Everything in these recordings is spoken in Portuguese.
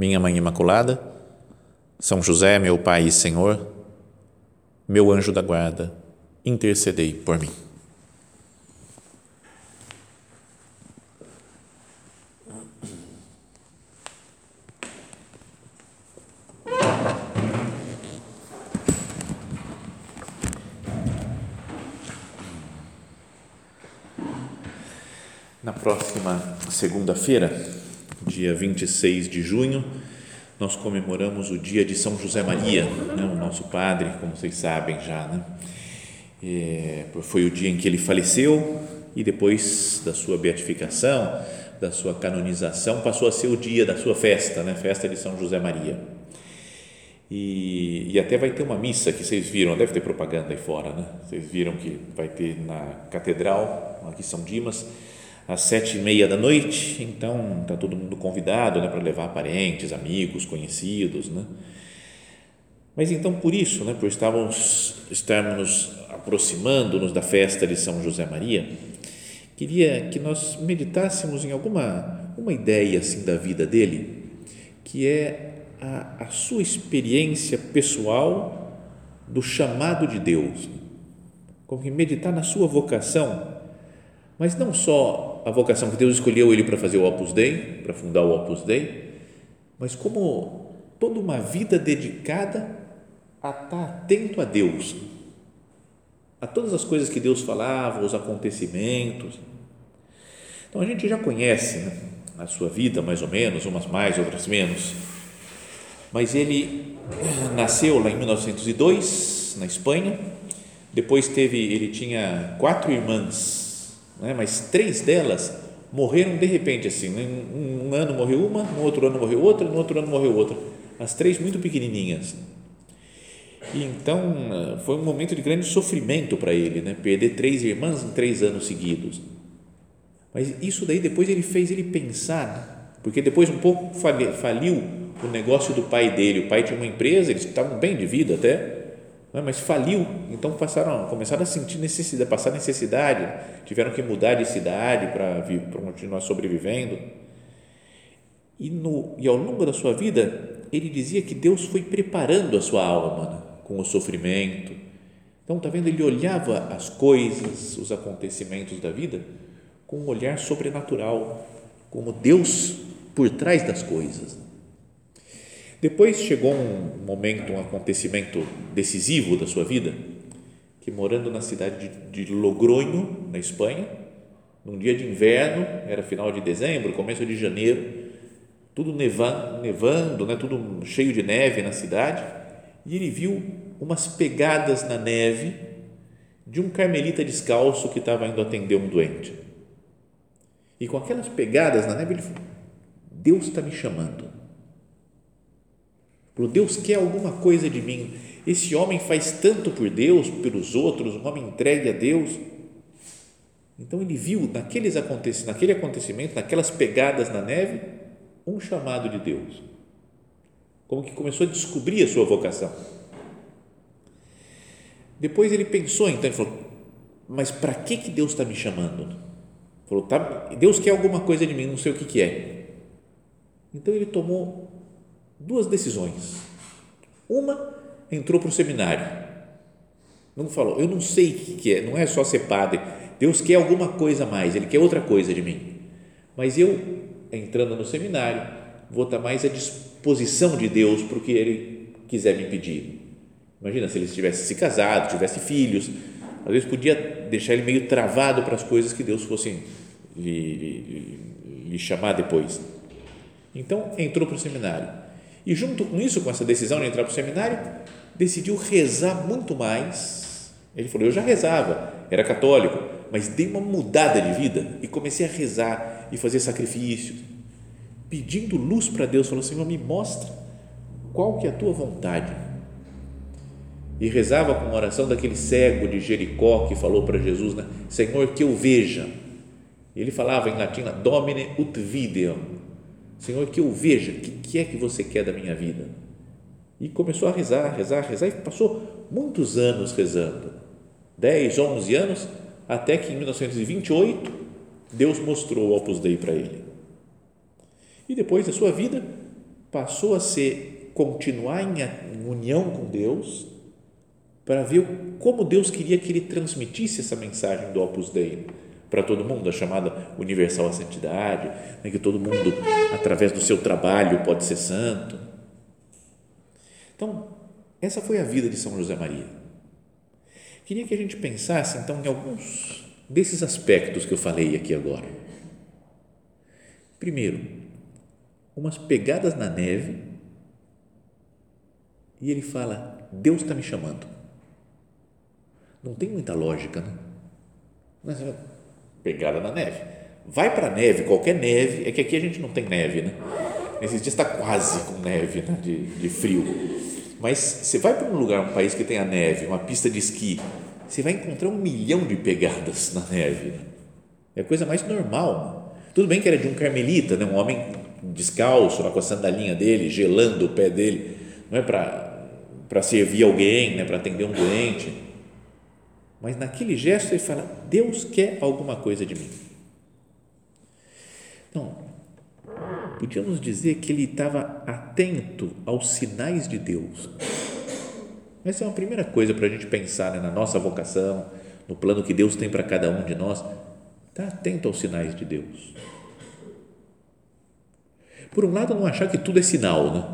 minha Mãe Imaculada, São José, meu Pai e Senhor, meu anjo da guarda, intercedei por mim. Na próxima segunda-feira, dia 26 de junho, nós comemoramos o dia de São José Maria, né, o nosso padre, como vocês sabem já. Né? É, foi o dia em que ele faleceu e depois da sua beatificação, da sua canonização, passou a ser o dia da sua festa, né? festa de São José Maria. E, e, até vai ter uma missa que vocês viram, deve ter propaganda aí fora, né? Vocês viram que vai ter na catedral, aqui São Dimas, às sete e meia da noite, então está todo mundo convidado né, para levar parentes, amigos, conhecidos. Né? Mas então, por isso, né, por estarmos, estarmos nos aproximando-nos da festa de São José Maria, queria que nós meditássemos em alguma uma ideia assim da vida dele, que é a, a sua experiência pessoal do chamado de Deus, como que meditar na sua vocação, mas não só a vocação que Deus escolheu ele para fazer o Opus Dei, para fundar o Opus Dei, mas como toda uma vida dedicada a estar atento a Deus, a todas as coisas que Deus falava, os acontecimentos. Então a gente já conhece né, a sua vida, mais ou menos, umas mais, outras menos. Mas ele eh, nasceu lá em 1902, na Espanha. Depois teve, ele tinha quatro irmãs né? mas três delas morreram de repente assim, um, um ano morreu uma, no outro ano morreu outra, no outro ano morreu outra, as três muito pequenininhas. E então foi um momento de grande sofrimento para ele, né? perder três irmãs em três anos seguidos. Mas isso daí depois ele fez ele pensar, né? porque depois um pouco faliu o negócio do pai dele. O pai tinha uma empresa, eles estavam bem de vida até, é? mas faliu, então passaram, começaram a sentir necessidade, passar necessidade, tiveram que mudar de cidade para, continuar sobrevivendo. E, no, e ao longo da sua vida, ele dizia que Deus foi preparando a sua alma né, com o sofrimento. Então, está vendo? Ele olhava as coisas, os acontecimentos da vida com um olhar sobrenatural, como Deus por trás das coisas. Depois chegou um momento, um acontecimento decisivo da sua vida, que morando na cidade de, Logronho, na Espanha, num dia de inverno, era final de dezembro, começo de janeiro, tudo nevando, nevando né, tudo cheio de neve na cidade, e ele viu umas pegadas na neve de um carmelita descalço que estava indo atender um doente. E com aquelas pegadas na neve, ele falou: Deus está me chamando Falou, Deus quer alguma coisa de mim. Esse homem faz tanto por Deus, pelos outros, um homem entregue a Deus. Então ele viu naqueles acontecimentos, naquele acontecimento, naquelas pegadas na neve, um chamado de Deus. Como que começou a descobrir a sua vocação. Depois ele pensou, então ele falou: Mas para que que Deus está me chamando? Falou: tá, Deus quer alguma coisa de mim, não sei o que que é. Então ele tomou duas decisões. Uma, entrou para o seminário. Não falou, eu não sei o que é, não é só ser padre. Deus quer alguma coisa mais, Ele quer outra coisa de mim. Mas eu, entrando no seminário, vou estar mais à disposição de Deus para o que Ele quiser me pedir. Imagina se ele tivesse se casado, tivesse filhos, às vezes podia deixar ele meio travado para as coisas que Deus fosse lhe, lhe, lhe chamar depois. Então, entrou para o seminário e junto com isso, com essa decisão de entrar para o seminário, decidiu rezar muito mais. Ele falou: Eu já rezava, era católico, mas dei uma mudada de vida e comecei a rezar e fazer sacrifícios, pedindo luz para Deus. Falou: Senhor, me mostra qual que é a tua vontade? E rezava com a oração daquele cego de Jericó que falou para Jesus, né? Senhor, que eu veja. Ele falava em latim, Domine ut videam. Senhor, que eu veja, o que, que é que você quer da minha vida? E começou a rezar, rezar, rezar e passou muitos anos rezando. 10, 11 anos, até que em 1928 Deus mostrou o Opus Dei para ele. E depois da sua vida passou a ser continuar em união com Deus para ver como Deus queria que ele transmitisse essa mensagem do Opus Dei para todo mundo, a chamada universal à santidade, né, que todo mundo, através do seu trabalho, pode ser santo. Então, essa foi a vida de São José Maria. Queria que a gente pensasse, então, em alguns desses aspectos que eu falei aqui agora. Primeiro, umas pegadas na neve e ele fala: Deus está me chamando. Não tem muita lógica, né? Mas, pegada na neve. Vai para neve, qualquer neve, é que aqui a gente não tem neve, né? Nesses dias está quase com neve, né? de, de frio. Mas você vai para um lugar, um país que tem a neve, uma pista de esqui, você vai encontrar um milhão de pegadas na neve. Né? É a coisa mais normal. Tudo bem que era de um carmelita, né? um homem descalço, lá com a sandalinha dele, gelando o pé dele, não é para servir alguém, né? para atender um doente. Mas naquele gesto ele fala: Deus quer alguma coisa de mim. Então, podíamos dizer que ele estava atento aos sinais de Deus essa é uma primeira coisa para a gente pensar né, na nossa vocação, no plano que Deus tem para cada um de nós. Está atento aos sinais de Deus. Por um lado, não achar que tudo é sinal, né?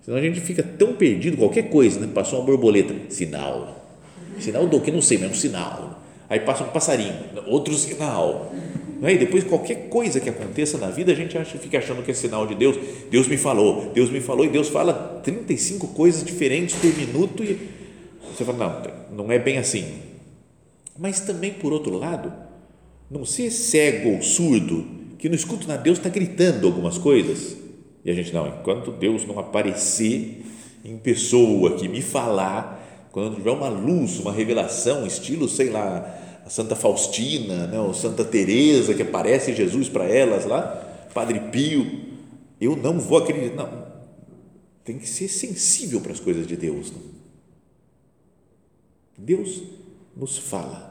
Senão a gente fica tão perdido, qualquer coisa, né? Passou uma borboleta, sinal. Sinal do que? Não sei, mas é um sinal. Aí passa um passarinho, outro sinal. E depois, qualquer coisa que aconteça na vida, a gente acha, fica achando que é sinal de Deus. Deus me falou, Deus me falou, e Deus fala 35 coisas diferentes por minuto, e você fala, não, não é bem assim. Mas também, por outro lado, não ser cego ou surdo, que não escuta nada, Deus está gritando algumas coisas, e a gente, não, enquanto Deus não aparecer em pessoa, que me falar, quando tiver uma luz, uma revelação, estilo, sei lá, a Santa Faustina, né, ou Santa Teresa que aparece Jesus para elas lá, Padre Pio, eu não vou acreditar, não, tem que ser sensível para as coisas de Deus. Não? Deus nos fala.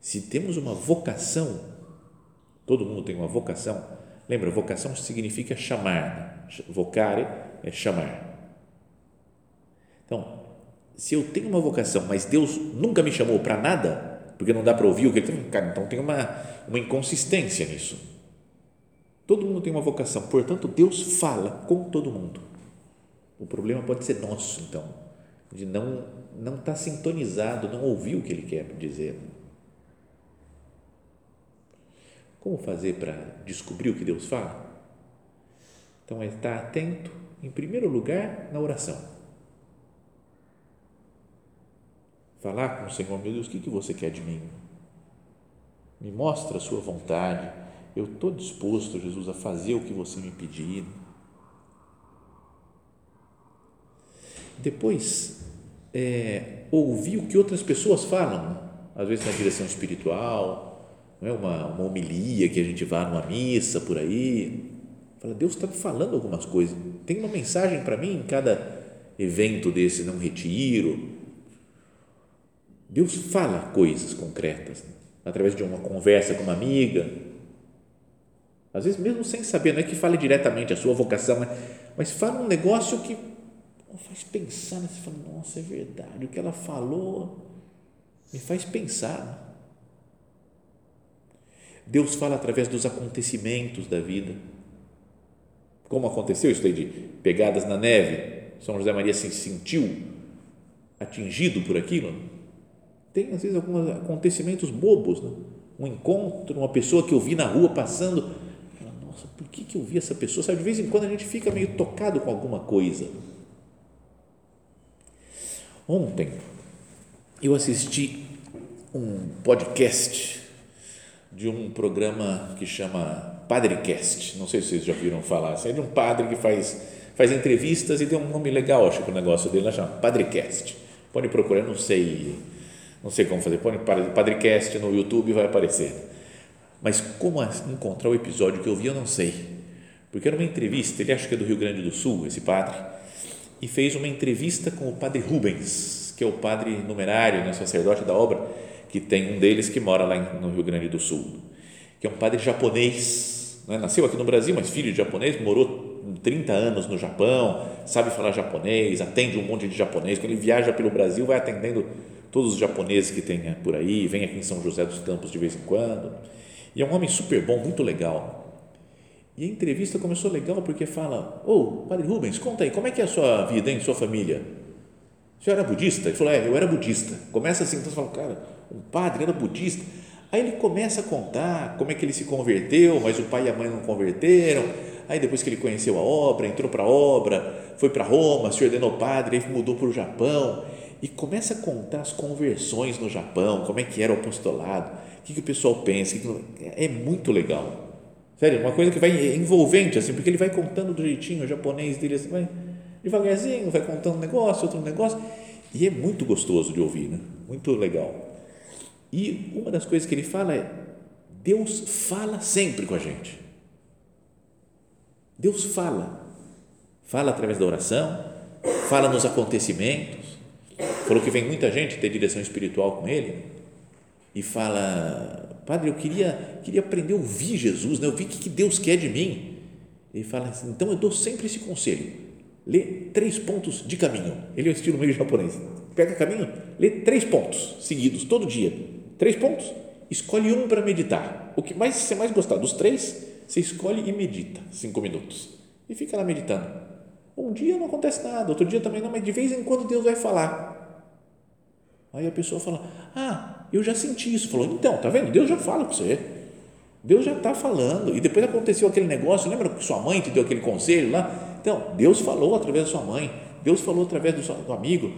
Se temos uma vocação, todo mundo tem uma vocação. Lembra, vocação significa chamar. Né? Vocare é chamar. Então, se eu tenho uma vocação, mas Deus nunca me chamou para nada, porque não dá para ouvir o que ele tem, cara, então tem uma, uma inconsistência nisso. Todo mundo tem uma vocação, portanto, Deus fala com todo mundo. O problema pode ser nosso, então, de não não estar tá sintonizado, não ouvir o que ele quer dizer. Como fazer para descobrir o que Deus fala? Então, é estar atento, em primeiro lugar, na oração falar com o Senhor, meu Deus, o que, que você quer de mim? Me mostra a sua vontade. Eu estou disposto, Jesus, a fazer o que você me pedir. Depois, é, ouvir o que outras pessoas falam, às vezes na direção espiritual, não é uma, uma homilia que a gente vá numa missa por aí. Fala, Deus está me falando algumas coisas. Tem uma mensagem para mim em cada evento desse, não retiro Deus fala coisas concretas né? através de uma conversa com uma amiga, às vezes mesmo sem saber, não é que fale diretamente a sua vocação, mas fala um negócio que faz pensar, né? você fala, nossa, é verdade, o que ela falou me faz pensar. Né? Deus fala através dos acontecimentos da vida. Como aconteceu isso aí de pegadas na neve? São José Maria se sentiu atingido por aquilo? Tem, às vezes, alguns acontecimentos bobos, né? um encontro, uma pessoa que eu vi na rua passando, nossa, por que, que eu vi essa pessoa? Sabe, de vez em quando a gente fica meio tocado com alguma coisa. Ontem eu assisti um podcast de um programa que chama Padrecast. Não sei se vocês já viram falar. É de um padre que faz faz entrevistas e deu um nome legal, acho que o negócio dele, chama Padrecast. Pode procurar, não sei, não sei como fazer, põe Padrecast no YouTube vai aparecer. Mas como encontrar o episódio que eu vi, eu não sei. Porque era uma entrevista, ele acha que é do Rio Grande do Sul, esse padre, e fez uma entrevista com o padre Rubens, que é o padre numerário, né, sacerdote da obra, que tem um deles que mora lá no Rio Grande do Sul, que é um padre japonês, né, nasceu aqui no Brasil, mas filho de japonês, morou 30 anos no Japão, sabe falar japonês, atende um monte de japonês, quando ele viaja pelo Brasil, vai atendendo todos os japoneses que tem por aí, vem aqui em São José dos Campos de vez em quando, e é um homem super bom, muito legal. E a entrevista começou legal porque fala: Ô, oh, Padre Rubens, conta aí, como é que é a sua vida, hein, sua família? O senhor era budista? Ele falou: É, eu era budista. Começa assim, então você fala: Cara, um padre era budista. Aí ele começa a contar como é que ele se converteu, mas o pai e a mãe não converteram. Aí depois que ele conheceu a obra, entrou para a obra, foi para Roma, se ordenou padre, aí mudou para o Japão e começa a contar as conversões no Japão, como é que era o apostolado, o que, que o pessoal pensa. É muito legal. Sério, uma coisa que vai envolvente, assim, porque ele vai contando do jeitinho o japonês dele, assim, vai devagarzinho, vai contando um negócio, outro negócio, e é muito gostoso de ouvir, né? muito legal. E uma das coisas que ele fala é: Deus fala sempre com a gente. Deus fala. Fala através da oração, fala nos acontecimentos. Falou que vem muita gente ter direção espiritual com ele e fala Padre, eu queria, queria aprender a ouvir Jesus, né? ouvir o que Deus quer de mim. Ele fala assim, então eu dou sempre esse conselho. Lê três pontos de caminho. Ele é o estilo meio japonês. Pega caminho, lê três pontos seguidos, todo dia. Três pontos, escolhe um para meditar. O que mais você mais gostar dos três, você escolhe e medita cinco minutos. E fica lá meditando. Um dia não acontece nada, outro dia também não, mas de vez em quando Deus vai falar. Aí a pessoa fala: Ah, eu já senti isso. Falou: Então, tá vendo? Deus já fala com você. Deus já está falando. E depois aconteceu aquele negócio. Lembra que sua mãe te deu aquele conselho lá? Então, Deus falou através da sua mãe. Deus falou através do, seu, do amigo.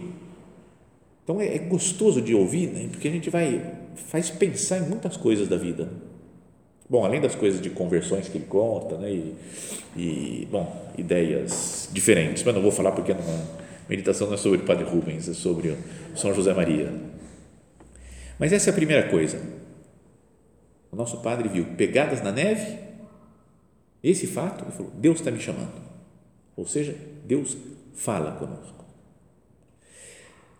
Então é, é, gostoso de ouvir, né? porque a gente vai faz pensar em muitas coisas da vida. Bom, além das coisas de conversões que ele conta, né? E, e bom, ideias diferentes, mas não vou falar porque não, meditação não é sobre o Padre Rubens, é sobre São José Maria. Mas essa é a primeira coisa. O nosso padre viu pegadas na neve, esse fato, ele falou: Deus está me chamando. Ou seja, Deus fala conosco.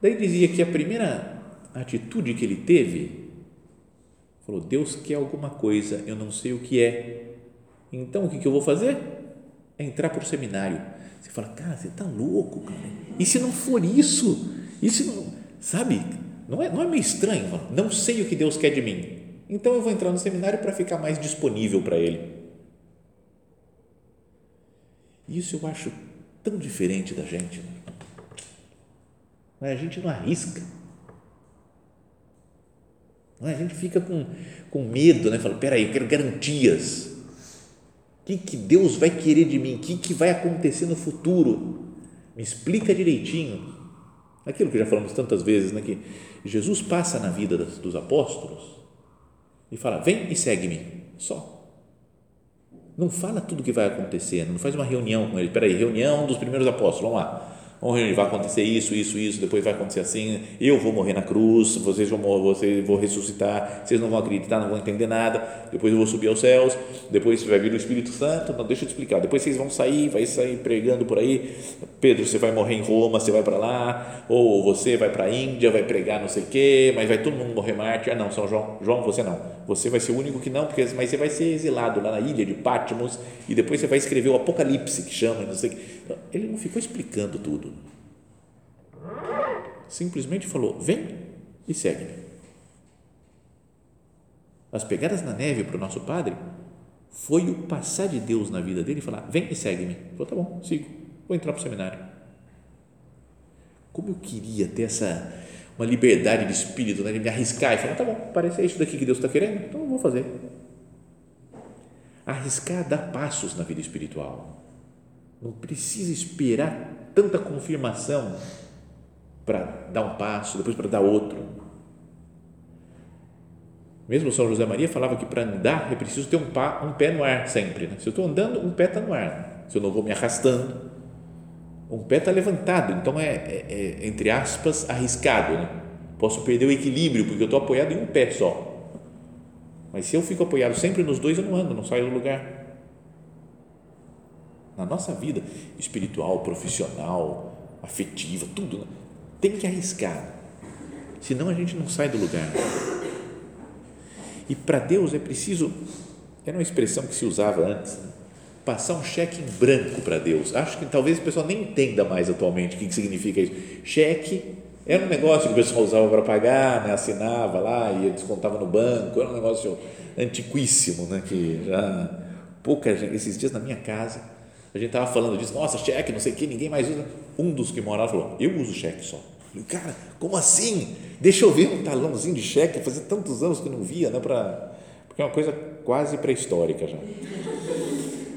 Daí dizia que a primeira atitude que ele teve, falou: Deus quer alguma coisa, eu não sei o que é. Então o que, eu vou fazer? É entrar para o seminário você fala, cara, você está louco, cara. E se não for isso? E se não, sabe? Não é, não é meio estranho? Não sei o que Deus quer de mim. Então eu vou entrar no seminário para ficar mais disponível para Ele. Isso eu acho tão diferente da gente. Né? A gente não arrisca. É? A gente fica com, com medo, né? Fala, peraí, eu quero garantias o que, que Deus vai querer de mim? O que, que vai acontecer no futuro? Me explica direitinho. Aquilo que já falamos tantas vezes, né, que Jesus passa na vida dos apóstolos e fala: Vem e segue-me. Só. Não fala tudo o que vai acontecer, não faz uma reunião com ele. Espera aí, reunião dos primeiros apóstolos, vamos lá reunir, vai acontecer isso, isso, isso, depois vai acontecer assim, eu vou morrer na cruz, vocês vão vocês vão ressuscitar, vocês não vão acreditar, não vão entender nada, depois eu vou subir aos céus, depois vai vir o Espírito Santo, não, deixa eu te explicar, depois vocês vão sair, vai sair pregando por aí, Pedro, você vai morrer em Roma, você vai para lá, ou você vai para a Índia, vai pregar não sei o quê, mas vai todo mundo morrer mártir, ah não, São João, João, você não, você vai ser o único que não, porque, mas você vai ser exilado lá na ilha de Patmos, e depois você vai escrever o Apocalipse, que chama, não sei então, ele não ficou explicando tudo. Simplesmente falou: vem e segue-me. As pegadas na neve para o nosso padre foi o passar de Deus na vida dele e falar: vem e segue-me. Falou: tá bom, sigo, vou entrar para o seminário. Como eu queria ter essa uma liberdade de espírito, né, de me arriscar e falar: tá bom, parece é isso daqui que Deus está querendo, então eu vou fazer. Arriscar dar passos na vida espiritual não precisa esperar tanta confirmação para dar um passo, depois para dar outro. Mesmo São José Maria falava que para andar é preciso ter um, pá, um pé no ar sempre. Né? Se eu estou andando, um pé está no ar. Se eu não vou me arrastando. um pé está levantado, então é, é, é, entre aspas, arriscado. Né? Posso perder o equilíbrio porque eu estou apoiado em um pé só. Mas se eu fico apoiado sempre nos dois, eu não ando, não saio do lugar. Na nossa vida espiritual, profissional, afetiva, tudo, né? tem que arriscar. Senão a gente não sai do lugar. E para Deus é preciso, era uma expressão que se usava antes, né? passar um cheque em branco para Deus. Acho que talvez o pessoal nem entenda mais atualmente o que, que significa isso. Cheque era um negócio que o pessoal usava para pagar, né? assinava lá e descontava no banco, era um negócio antiquíssimo, né? que já pouca gente, esses dias na minha casa, a gente estava falando disso, nossa, cheque, não sei o que, ninguém mais usa. Um dos que morava falou, eu uso cheque só. falei, cara, como assim? Deixa eu ver um talãozinho de cheque, fazia tantos anos que eu não via, né? Pra, porque é uma coisa quase pré-histórica já.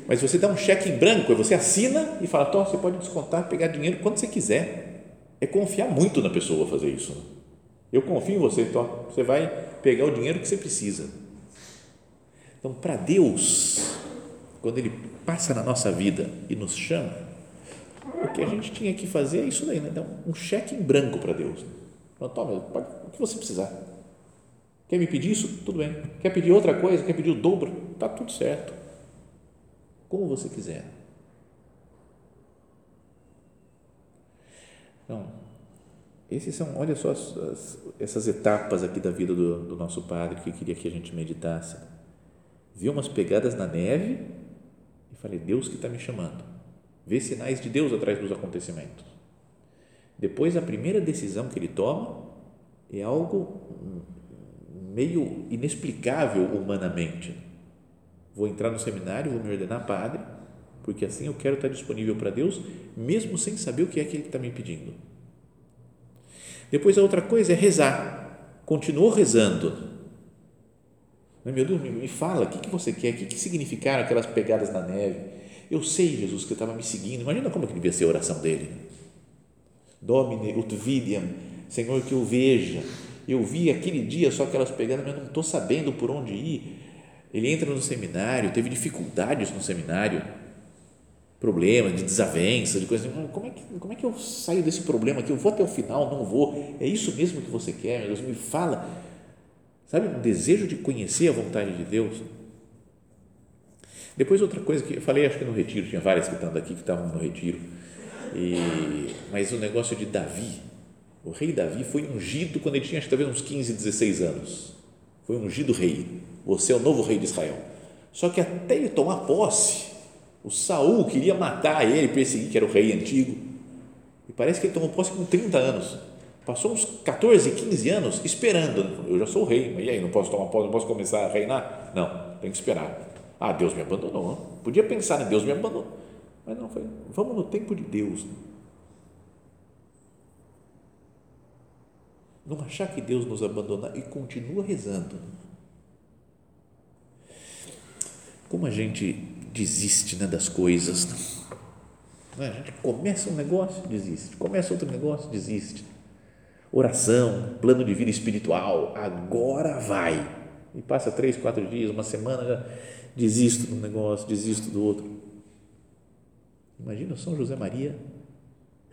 Mas você dá um cheque em branco, você assina e fala, Tó, você pode descontar, pegar dinheiro quando você quiser. É confiar muito na pessoa fazer isso. Né? Eu confio em você, Tó. Você vai pegar o dinheiro que você precisa. Então, para Deus, quando Ele passa na nossa vida e nos chama, o que a gente tinha que fazer é isso daí, né? Dar um cheque em branco para Deus. Toma, pode, o que você precisar. Quer me pedir isso? Tudo bem. Quer pedir outra coisa? Quer pedir o dobro? Tá tudo certo como você quiser. Então, esses são, olha só as, as, essas etapas aqui da vida do, do, nosso padre que queria que a gente meditasse. Vi umas pegadas na neve falei, Deus que está me chamando. Vê sinais de Deus atrás dos acontecimentos. Depois, a primeira decisão que ele toma é algo meio inexplicável humanamente Vou entrar no seminário, vou me ordenar padre, porque assim eu quero estar disponível para Deus, mesmo sem saber o que é que Ele está me pedindo. Depois a outra coisa é rezar. Continuou rezando. Meu Deus, me fala, o que, que você quer? O que, que significaram aquelas pegadas na neve? Eu sei, Jesus, que eu estava me seguindo. Imagina como que devia ser a oração dele. Domine ut vidiam, Senhor, que eu veja. Eu vi aquele dia só aquelas pegadas, mas não estou sabendo por onde ir ele entra no seminário, teve dificuldades no seminário, problemas de desavenças, de coisas assim. Como é, que, como é que eu saio desse problema aqui? Eu vou até o final, não vou. É isso mesmo que você quer, meu Deus? Me fala. Sabe, um desejo de conhecer a vontade de Deus. Depois, outra coisa que eu falei, acho que no retiro, tinha várias que estão daqui que estavam no retiro, e, mas o negócio de Davi, o rei Davi foi ungido quando ele tinha, acho talvez uns 15, 16 anos. Foi ungido rei você é o novo rei de Israel. Só que até ele tomar posse, o Saul queria matar ele, perseguir, que era o rei antigo. E parece que ele tomou posse com 30 anos. Passou uns 14, 15 anos esperando. Eu já sou rei, mas e aí, não posso tomar posse, não posso começar a reinar? Não, tem que esperar. Ah, Deus me abandonou. Podia pensar em Deus me abandonou. Mas não, foi, vamos no tempo de Deus. Não achar que Deus nos abandona e continua rezando como a gente desiste né, das coisas. Né? A gente começa um negócio, desiste. Começa outro negócio, desiste. Oração, plano de vida espiritual, agora vai. E passa três, quatro dias, uma semana, já desisto do negócio, desisto do outro. Imagina São José Maria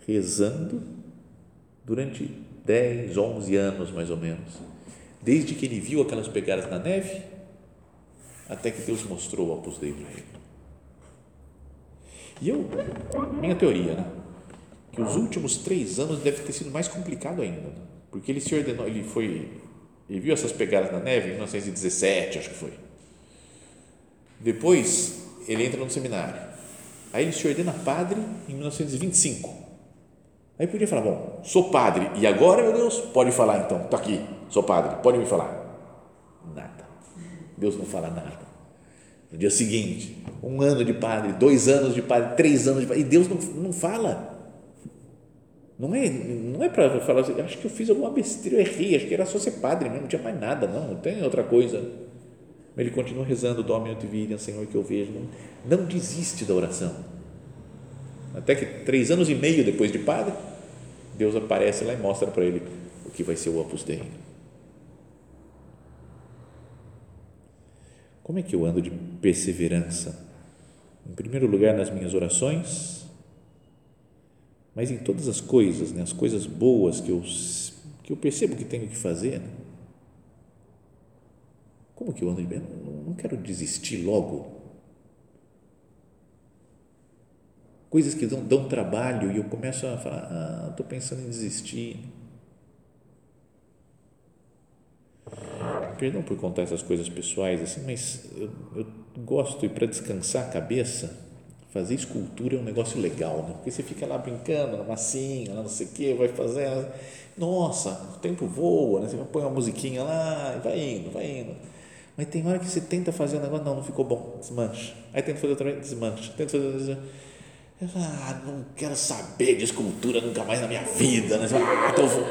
rezando durante 10, 11 anos mais ou menos. Desde que ele viu aquelas pegadas na neve até que Deus mostrou o Opus Dei para. E eu, minha teoria, né? Que os últimos três anos deve ter sido mais complicado ainda, né? porque ele se ordenou, ele foi, ele viu essas pegadas na neve em 1917, acho que foi. Depois ele entra no seminário, aí ele se ordena padre em 1925. Aí podia falar, bom, sou padre e agora, meu Deus, pode falar então, está aqui, sou padre, pode me falar. Nada Deus não fala nada. No dia seguinte, um ano de padre, dois anos de padre, três anos de padre, e Deus não, não fala. Não é, não é para falar assim, acho que eu fiz alguma besteira, eu errei, acho que era só ser padre mesmo, não tinha mais nada, não, não tem outra coisa. Ele continua rezando, Domino Divina, Senhor que eu vejo, não, não desiste da oração. Até que três anos e meio depois de padre, Deus aparece lá e mostra para ele o que vai ser o Opus Dei. Como é que eu ando de perseverança? Em primeiro lugar, nas minhas orações, Mas em todas as coisas, né, as coisas boas que eu, que eu percebo que tenho que fazer, né, como que eu ando bem? Não quero desistir logo. Coisas que dão, dão trabalho e eu começo a falar, ah, estou pensando em desistir. Perdão por contar essas coisas pessoais assim, mas eu, eu gosto e para descansar a cabeça, fazer escultura é um negócio legal, né? Porque você fica lá brincando na massinha, não sei o que, vai fazendo, nossa, o tempo voa, né? Você põe uma musiquinha lá e vai indo, vai indo. Mas tem hora que você tenta fazer um negócio, não, não ficou bom, desmancha. Aí tenta fazer outra vez, desmancha. Tenta fazer outra vez, ah, não quero saber de escultura nunca mais na minha vida. Né? Então vou.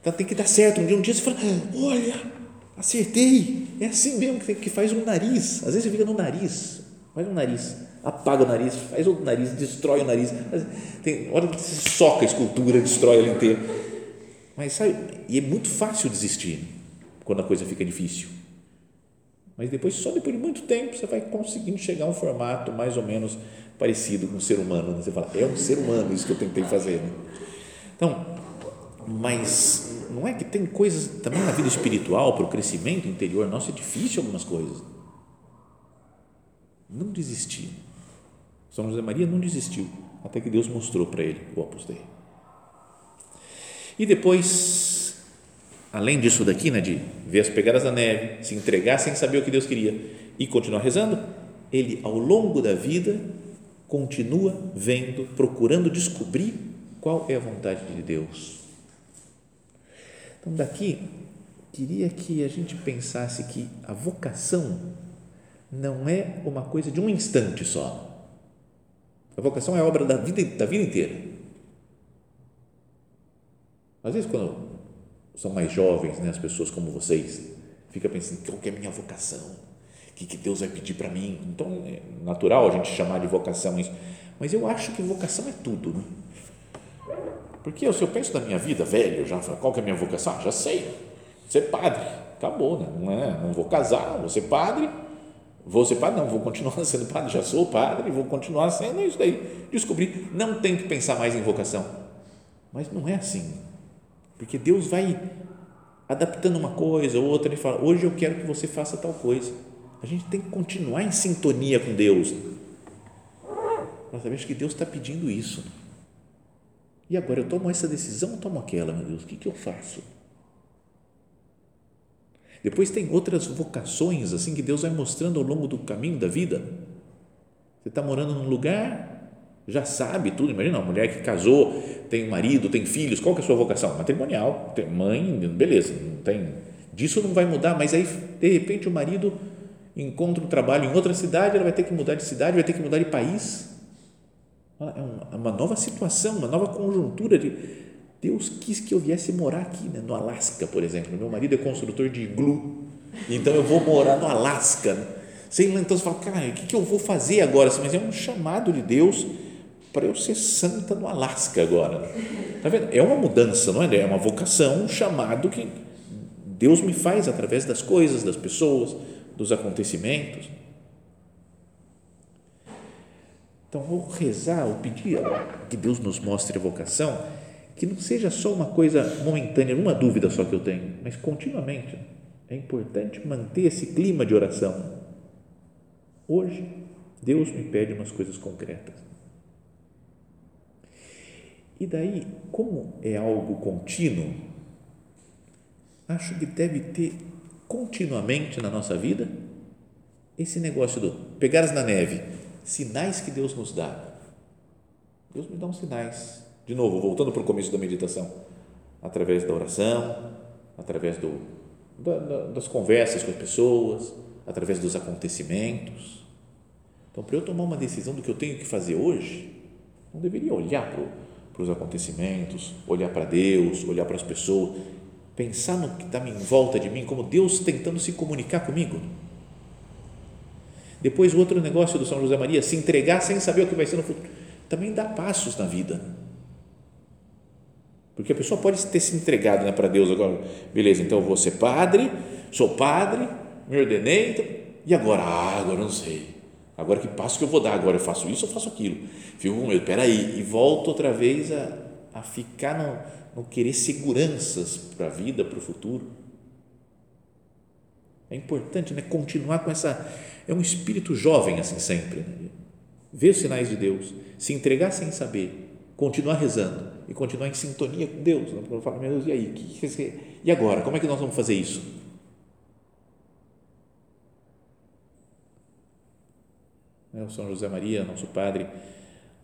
Então tem que dar certo. Um dia, um dia você fala, olha, Acertei. É assim mesmo que, que faz um nariz. Às vezes você fica no nariz, faz um nariz, apaga o nariz, faz outro nariz, destrói o nariz. Tem hora que você soca a escultura, destrói ela inteira. Mas sabe, e é muito fácil desistir quando a coisa fica difícil. Mas depois, só depois de muito tempo, você vai conseguindo chegar a um formato mais ou menos parecido com um ser humano. Né? Você fala, é um ser humano isso que eu tentei fazer. Né? Então, mas não é que tem coisas também na vida espiritual, para o crescimento interior nosso, é difícil algumas coisas. Não desistir. São José Maria não desistiu, até que Deus mostrou para ele o Opus Dei. E depois, além disso daqui, né, de ver as pegadas da neve, se entregar sem saber o que Deus queria e continuar rezando, ele, ao longo da vida, continua vendo, procurando descobrir qual é a vontade de Deus então, daqui, queria que a gente pensasse que a vocação não é uma coisa de um instante só. A vocação é obra da vida, da vida inteira. Às vezes, quando são mais jovens, né, as pessoas como vocês, fica pensando, qual que é a minha vocação? O que, que Deus vai pedir para mim? Então, é natural a gente chamar de vocação isso. Mas eu acho que vocação é tudo. Né? Porque se eu penso na minha vida, velho, já qual que é a minha vocação? Ah, já sei, ser padre, acabou, né? não, é, não vou casar, vou ser padre, vou ser padre, não, vou continuar sendo padre, já sou padre, vou continuar sendo isso daí. Descobri, não tem que pensar mais em vocação. Mas não é assim, porque Deus vai adaptando uma coisa ou outra, ele fala, hoje eu quero que você faça tal coisa. A gente tem que continuar em sintonia com Deus. Para saber que Deus está pedindo isso. E agora eu tomo essa decisão ou tomo aquela, meu Deus? O que, que eu faço? Depois tem outras vocações assim que Deus vai mostrando ao longo do caminho da vida. Você está morando num lugar, já sabe tudo. Imagina uma mulher que casou, tem marido, tem filhos. Qual que é a sua vocação? Matrimonial. Tem mãe, beleza. Não tem. Disso não vai mudar. Mas aí de repente o marido encontra um trabalho em outra cidade, ela vai ter que mudar de cidade, vai ter que mudar de país é, é uma nova situação, uma nova conjuntura de Deus quis que eu viesse morar aqui, né? no Alasca, por exemplo. Meu marido é construtor de iglu, então eu vou morar no Alasca. Sem então você fala, cara, o que, que eu vou fazer agora? Mas é um chamado de Deus para eu ser santa no Alasca agora. Tá vendo? É uma mudança, não é? É uma vocação, um chamado que Deus me faz através das coisas, das pessoas, dos acontecimentos. Então, vou rezar, ou pedir que Deus nos mostre a vocação, que não seja só uma coisa momentânea, uma dúvida só que eu tenho, mas continuamente. É importante manter esse clima de oração. Hoje, Deus me pede umas coisas concretas. E daí, como é algo contínuo, acho que deve ter continuamente na nossa vida esse negócio do pegares na neve sinais que Deus nos dá. Deus me dá uns sinais. De novo, voltando para o começo da meditação, através da oração, através do, da, da, das conversas com as pessoas, através dos acontecimentos. Então, para eu tomar uma decisão do que eu tenho que fazer hoje, não deveria olhar para, para os acontecimentos, olhar para Deus, olhar para as pessoas, pensar no que está em volta de mim, como Deus tentando se comunicar comigo depois, o outro negócio do São José Maria, se entregar sem saber o que vai ser no futuro, também dá passos na vida. Porque a pessoa pode ter se entregado né, para Deus agora, beleza, então eu vou ser padre, sou padre, me ordenei, então, e agora? Ah, agora não sei. Agora que passo que eu vou dar? Agora eu faço isso ou faço aquilo? Fico com medo, peraí, e volto outra vez a, a ficar no, no querer seguranças para a vida, para o futuro. É importante né, continuar com essa. É um espírito jovem assim sempre. Né? Ver os sinais de Deus, se entregar sem saber, continuar rezando e continuar em sintonia com Deus. Né? Eu falo, meu Deus, e aí? Que, que, e agora? Como é que nós vamos fazer isso? Né, o São José Maria, nosso padre,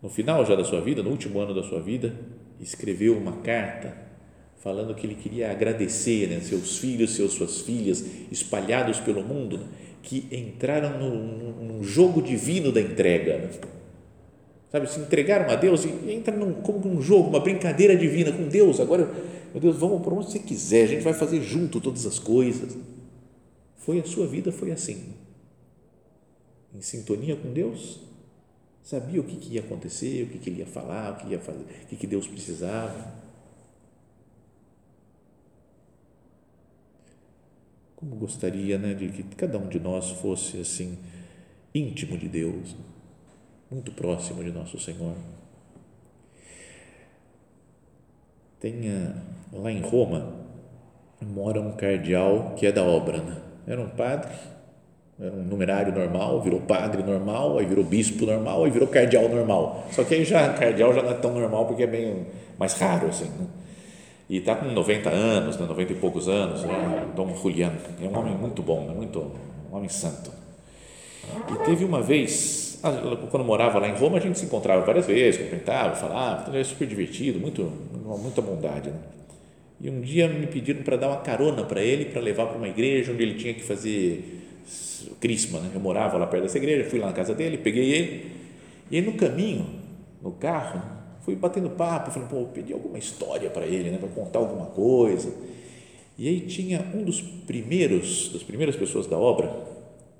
no final já da sua vida, no último ano da sua vida, escreveu uma carta falando que ele queria agradecer né, seus filhos, seus, suas filhas espalhados pelo mundo, né, que entraram num, num, jogo divino da entrega. Sabe, se entregaram a Deus e entra num, como num jogo, uma brincadeira divina com Deus. Agora, meu Deus, vamos para onde você quiser, a gente vai fazer junto todas as coisas. Foi a sua vida, foi assim. Em sintonia com Deus, sabia o que, que ia acontecer, o que, que ele ia falar, o que ia fazer, o que, que Deus precisava Como gostaria né, de que cada um de nós fosse assim, íntimo de Deus, muito próximo de nosso Senhor. Tem lá em Roma, mora um cardeal que é da obra, né? era um padre, era um numerário normal, virou padre normal, aí virou bispo normal, aí virou cardeal normal. Só que aí já cardeal já não é tão normal porque é bem mais raro assim. Né? e está com 90 anos, né, 90 e poucos anos, né, Dom Julián, é um homem muito bom, né, muito, um homem santo. E teve uma vez, quando morava lá em Roma, a gente se encontrava várias vezes, cumprimentava, falava, então era super divertido, muito, muita bondade. Né? E um dia me pediram para dar uma carona para ele, para levar para uma igreja onde ele tinha que fazer crisma. Né? Eu morava lá perto dessa igreja, fui lá na casa dele, peguei ele, e aí no caminho, no carro, fui batendo papo, falei, pô, pedi alguma história para ele, né, para contar alguma coisa. E aí tinha um dos primeiros, das primeiras pessoas da obra,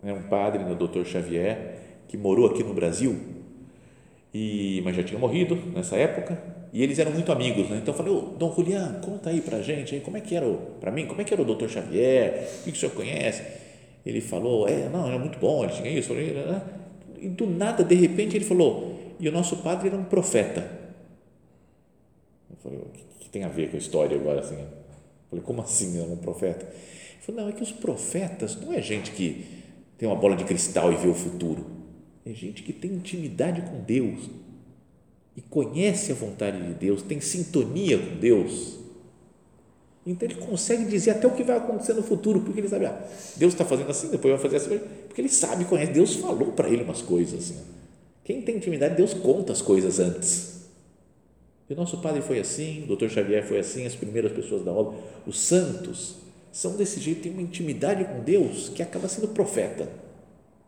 né, um padre, o doutor Xavier, que morou aqui no Brasil, e, mas já tinha morrido nessa época, e eles eram muito amigos, né? Então eu falei, ô, Dom Julián, conta aí para gente, como é que era, para mim, como é que era o doutor Xavier, o que, que o senhor conhece? Ele falou, é, não, era muito bom, ele tinha isso, né? e do nada, de repente, ele falou, e o nosso padre era um profeta. Eu falei, o que, tem a ver com a história agora? Assim? Eu falei, como assim é um profeta? Ele falou, não, é que os profetas não é gente que tem uma bola de cristal e vê o futuro. É gente que tem intimidade com Deus e conhece a vontade de Deus, tem sintonia com Deus. Então ele consegue dizer até o que vai acontecer no futuro, porque ele sabe, ah, Deus está fazendo assim, depois vai fazer assim, porque ele sabe, conhece, Deus falou para ele umas coisas assim. Quem tem intimidade, Deus conta as coisas antes. E o nosso padre foi assim, o doutor Xavier foi assim, as primeiras pessoas da obra, os santos são desse jeito, têm uma intimidade com Deus que acaba sendo profeta,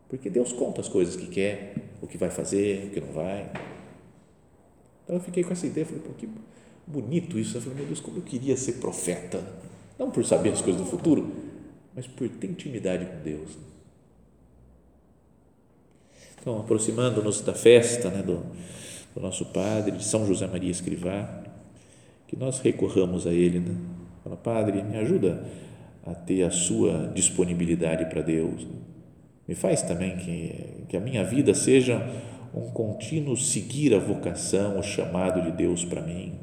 porque Deus conta as coisas que quer, o que vai fazer, o que não vai. Então eu fiquei com essa ideia, falei, pô, que bonito isso. Eu falei, meu Deus, como eu queria ser profeta, não por saber as coisas do futuro, mas por ter intimidade com Deus. Então, aproximando-nos da festa, né, do, do nosso Padre, de São José Maria Escrivá, que nós recorramos a Ele, né? Fala, Padre, me ajuda a ter a sua disponibilidade para Deus. Me faz também que, que a minha vida seja um contínuo seguir a vocação, o chamado de Deus para mim.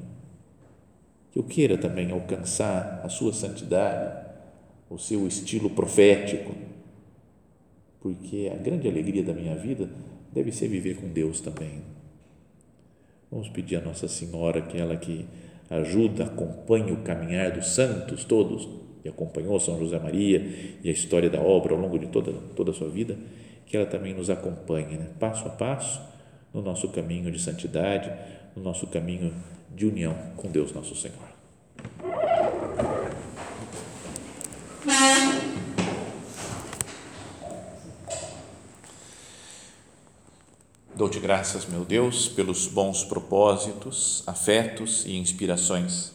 Que eu queira também alcançar a sua santidade, o seu estilo profético, porque a grande alegria da minha vida deve ser viver com Deus também. Vamos pedir a Nossa Senhora, que ela que ajuda, acompanha o caminhar dos santos todos, e acompanhou São José Maria e a história da obra ao longo de toda, toda a sua vida, que ela também nos acompanhe, né? passo a passo, no nosso caminho de santidade, no nosso caminho de união com Deus Nosso Senhor. Dou-te graças, meu Deus, pelos bons propósitos, afetos e inspirações